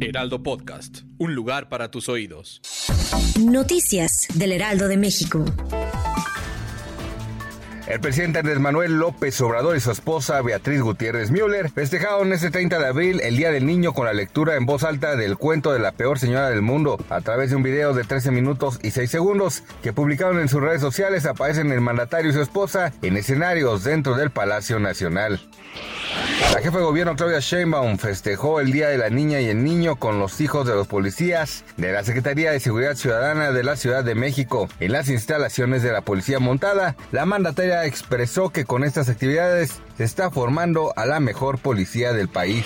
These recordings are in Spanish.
Heraldo Podcast. Un lugar para tus oídos. Noticias del Heraldo de México. El presidente Andrés Manuel López Obrador y su esposa Beatriz Gutiérrez Müller festejaron este 30 de abril el Día del Niño con la lectura en voz alta del cuento de la peor señora del mundo. A través de un video de 13 minutos y 6 segundos que publicaron en sus redes sociales aparecen el mandatario y su esposa en escenarios dentro del Palacio Nacional. La jefa de gobierno Claudia Sheinbaum festejó el Día de la Niña y el Niño con los hijos de los policías de la Secretaría de Seguridad Ciudadana de la Ciudad de México en las instalaciones de la Policía Montada. La mandataria expresó que con estas actividades se está formando a la mejor policía del país.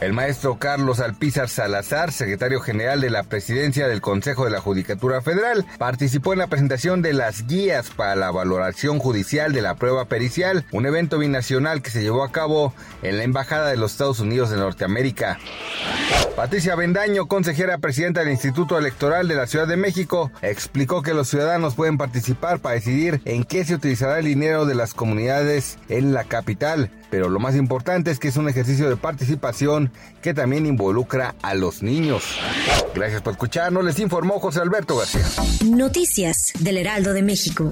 El maestro Carlos Alpizar Salazar, secretario general de la presidencia del Consejo de la Judicatura Federal, participó en la presentación de las guías para la valoración judicial de la prueba pericial, un evento binacional que se llevó a cabo en la Embajada de los Estados Unidos de Norteamérica. Patricia Bendaño, consejera presidenta del Instituto Electoral de la Ciudad de México, explicó que los ciudadanos pueden participar para decidir en qué se utilizará el dinero de las comunidades en la capital, pero lo más importante es que es un ejercicio de participación que también involucra a los niños. Gracias por escucharnos, les informó José Alberto García. Noticias del Heraldo de México.